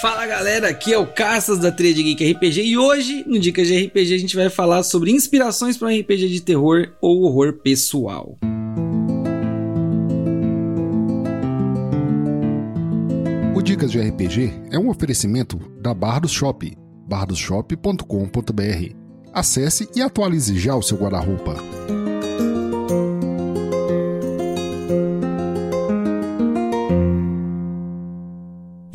Fala galera, aqui é o Caças da Trilha de Geek RPG e hoje no Dicas de RPG a gente vai falar sobre inspirações para um RPG de terror ou horror pessoal. O Dicas de RPG é um oferecimento da Bardos Shop, bardosshop.com.br. Acesse e atualize já o seu guarda-roupa.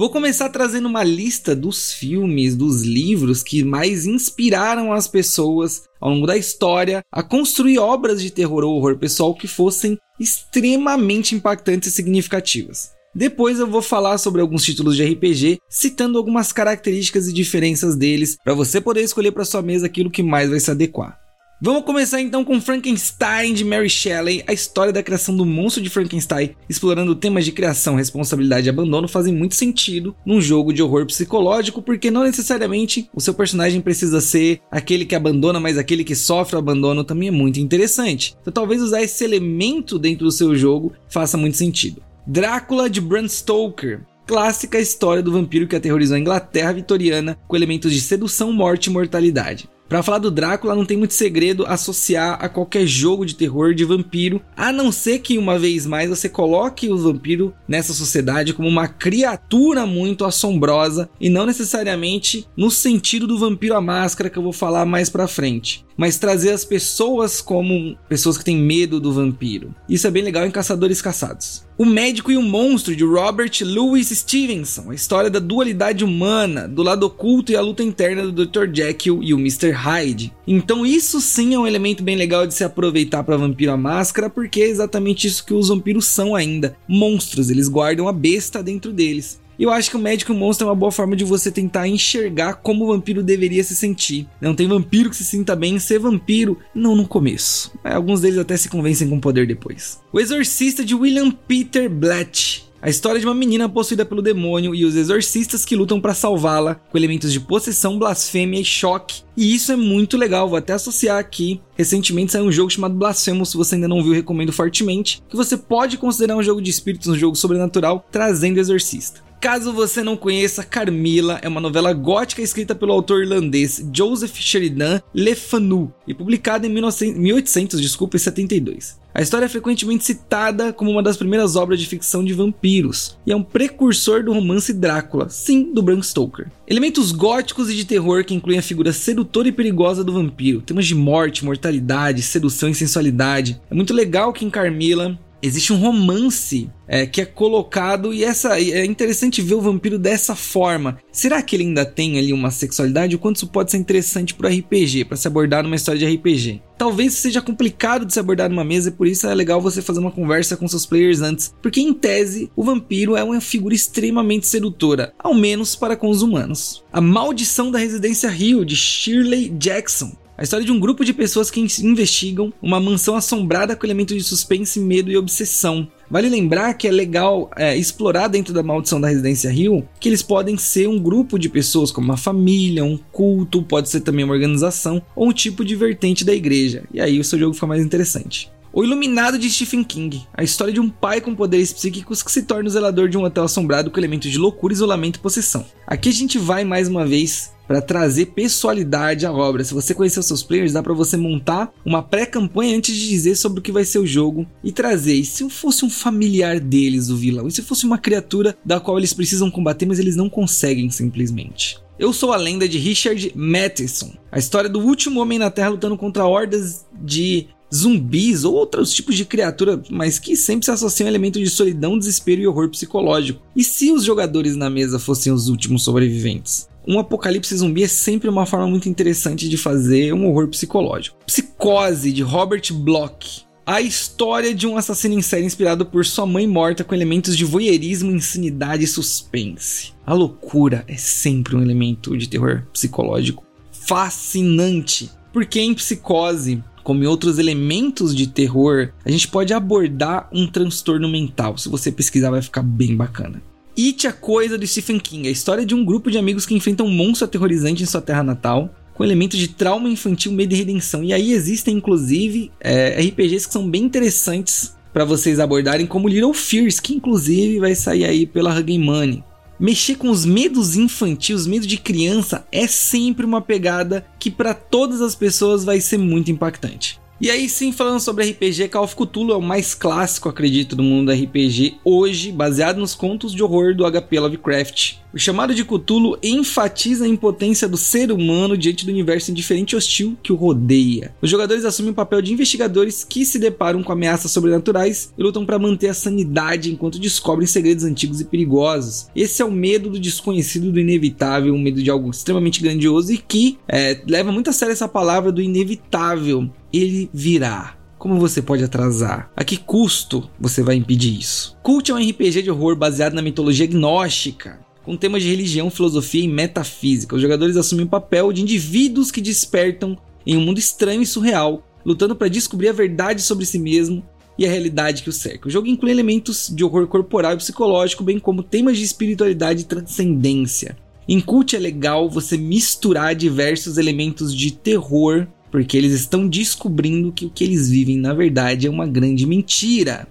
Vou começar trazendo uma lista dos filmes, dos livros que mais inspiraram as pessoas ao longo da história a construir obras de terror ou horror pessoal que fossem extremamente impactantes e significativas. Depois eu vou falar sobre alguns títulos de RPG, citando algumas características e diferenças deles, para você poder escolher para sua mesa aquilo que mais vai se adequar. Vamos começar então com Frankenstein de Mary Shelley. A história da criação do monstro de Frankenstein, explorando temas de criação, responsabilidade e abandono, fazem muito sentido num jogo de horror psicológico, porque não necessariamente o seu personagem precisa ser aquele que abandona, mas aquele que sofre o abandono também é muito interessante. Então talvez usar esse elemento dentro do seu jogo faça muito sentido. Drácula de Bram Stoker clássica história do vampiro que aterrorizou a Inglaterra vitoriana com elementos de sedução, morte e mortalidade. Para falar do Drácula, não tem muito segredo associar a qualquer jogo de terror de vampiro, a não ser que uma vez mais você coloque o vampiro nessa sociedade como uma criatura muito assombrosa e não necessariamente no sentido do vampiro à máscara que eu vou falar mais para frente mas trazer as pessoas como pessoas que têm medo do vampiro. Isso é bem legal em Caçadores Caçados. O Médico e o Monstro de Robert Louis Stevenson, a história da dualidade humana, do lado oculto e a luta interna do Dr. Jekyll e o Mr. Hyde. Então isso sim é um elemento bem legal de se aproveitar para Vampiro à Máscara, porque é exatamente isso que os vampiros são ainda, monstros, eles guardam a besta dentro deles. Eu acho que o médico monstro é uma boa forma de você tentar enxergar como o vampiro deveria se sentir. Não tem vampiro que se sinta bem em ser vampiro, não no começo. Alguns deles até se convencem com poder depois. O Exorcista de William Peter Blatt. A história de uma menina possuída pelo demônio e os exorcistas que lutam para salvá-la, com elementos de possessão, blasfêmia e choque. E isso é muito legal, vou até associar aqui. Recentemente saiu um jogo chamado Blasphemous, se você ainda não viu, recomendo fortemente, que você pode considerar um jogo de espíritos, um jogo sobrenatural, trazendo exorcista. Caso você não conheça, Carmila é uma novela gótica escrita pelo autor irlandês Joseph Sheridan Le Fanu e publicada em 1900, 1872. A história é frequentemente citada como uma das primeiras obras de ficção de vampiros e é um precursor do romance Drácula, sim, do Bram Stoker. Elementos góticos e de terror que incluem a figura sedutora e perigosa do vampiro, temas de morte, mortalidade, sedução e sensualidade. É muito legal que em Carmila existe um romance é, que é colocado e essa é interessante ver o vampiro dessa forma. Será que ele ainda tem ali uma sexualidade? O quanto isso pode ser interessante para RPG, para se abordar numa história de RPG? Talvez seja complicado de se abordar numa mesa, e por isso é legal você fazer uma conversa com seus players antes, porque em tese o vampiro é uma figura extremamente sedutora, ao menos para com os humanos. A Maldição da Residência Rio de Shirley Jackson a história de um grupo de pessoas que investigam uma mansão assombrada com elementos de suspense, medo e obsessão. Vale lembrar que é legal é, explorar dentro da maldição da Residência Rio que eles podem ser um grupo de pessoas, como uma família, um culto, pode ser também uma organização ou um tipo de vertente da igreja. E aí o seu jogo fica mais interessante. O Iluminado de Stephen King, a história de um pai com poderes psíquicos que se torna o zelador de um hotel assombrado com elementos de loucura, isolamento e possessão. Aqui a gente vai mais uma vez para trazer pessoalidade à obra. Se você conhecer os seus players, dá para você montar uma pré-campanha antes de dizer sobre o que vai ser o jogo e trazer. E se fosse um familiar deles, o vilão? E se fosse uma criatura da qual eles precisam combater, mas eles não conseguem simplesmente? Eu sou a lenda de Richard Matheson, a história do último homem na Terra lutando contra hordas de zumbis ou outros tipos de criatura, mas que sempre se associam a elementos de solidão, desespero e horror psicológico. E se os jogadores na mesa fossem os últimos sobreviventes? Um apocalipse zumbi é sempre uma forma muito interessante de fazer um horror psicológico. Psicose, de Robert Bloch. A história de um assassino em série inspirado por sua mãe morta com elementos de voyeurismo, insanidade e suspense. A loucura é sempre um elemento de terror psicológico fascinante, porque em Psicose como em outros elementos de terror, a gente pode abordar um transtorno mental. Se você pesquisar, vai ficar bem bacana. It, a Coisa de Stephen King, a história de um grupo de amigos que enfrentam um monstro aterrorizante em sua terra natal, com elementos de trauma infantil, medo e redenção. E aí existem, inclusive, é, RPGs que são bem interessantes para vocês abordarem, como Little Fears, que inclusive vai sair aí pela Huggy Money. Mexer com os medos infantis, os medos de criança, é sempre uma pegada que para todas as pessoas vai ser muito impactante. E aí sim, falando sobre RPG, Call of Cthulhu é o mais clássico, acredito, do mundo do RPG hoje, baseado nos contos de horror do HP Lovecraft. O chamado de Cthulhu enfatiza a impotência do ser humano diante do universo indiferente e hostil que o rodeia. Os jogadores assumem o papel de investigadores que se deparam com ameaças sobrenaturais e lutam para manter a sanidade enquanto descobrem segredos antigos e perigosos. Esse é o medo do desconhecido, do inevitável, um medo de algo extremamente grandioso e que é, leva muito a sério essa palavra do inevitável. Ele virá. Como você pode atrasar? A que custo você vai impedir isso? Cult é um RPG de horror baseado na mitologia gnóstica com temas de religião, filosofia e metafísica. Os jogadores assumem o papel de indivíduos que despertam em um mundo estranho e surreal, lutando para descobrir a verdade sobre si mesmo e a realidade que o cerca. O jogo inclui elementos de horror corporal e psicológico, bem como temas de espiritualidade e transcendência. Em Cult é legal você misturar diversos elementos de terror, porque eles estão descobrindo que o que eles vivem na verdade é uma grande mentira.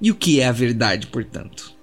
E o que é a verdade, portanto?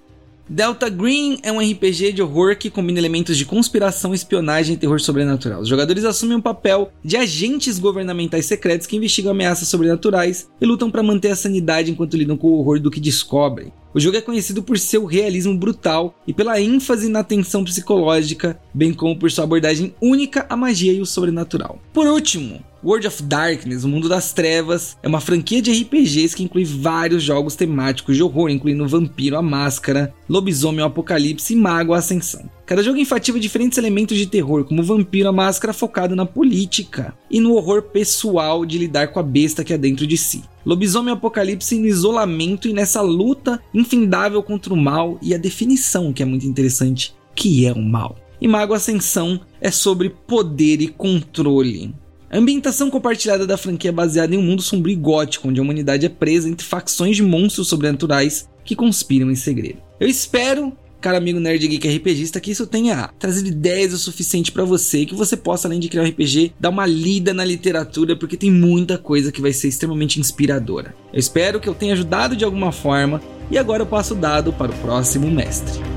Delta Green é um RPG de horror que combina elementos de conspiração, espionagem e terror sobrenatural. Os jogadores assumem o um papel de agentes governamentais secretos que investigam ameaças sobrenaturais e lutam para manter a sanidade enquanto lidam com o horror do que descobrem. O jogo é conhecido por seu realismo brutal e pela ênfase na tensão psicológica, bem como por sua abordagem única à magia e o sobrenatural. Por último, World of Darkness, o Mundo das Trevas, é uma franquia de RPGs que inclui vários jogos temáticos de horror, incluindo Vampiro, a Máscara, Lobisomem, Apocalipse e Mago, a Ascensão. Cada jogo enfativa diferentes elementos de terror, como Vampiro, a Máscara focado na política e no horror pessoal de lidar com a besta que há dentro de si. Lobisomem Apocalipse no isolamento e nessa luta infindável contra o mal e a definição que é muito interessante, que é o mal. E Mago Ascensão é sobre poder e controle. A ambientação compartilhada da franquia é baseada em um mundo sombrio e gótico, onde a humanidade é presa entre facções de monstros sobrenaturais que conspiram em segredo. Eu espero, cara amigo nerd geek RPGista, que isso tenha trazido ideias o suficiente para você que você possa, além de criar um RPG, dar uma lida na literatura, porque tem muita coisa que vai ser extremamente inspiradora. Eu espero que eu tenha ajudado de alguma forma e agora eu passo o dado para o próximo mestre.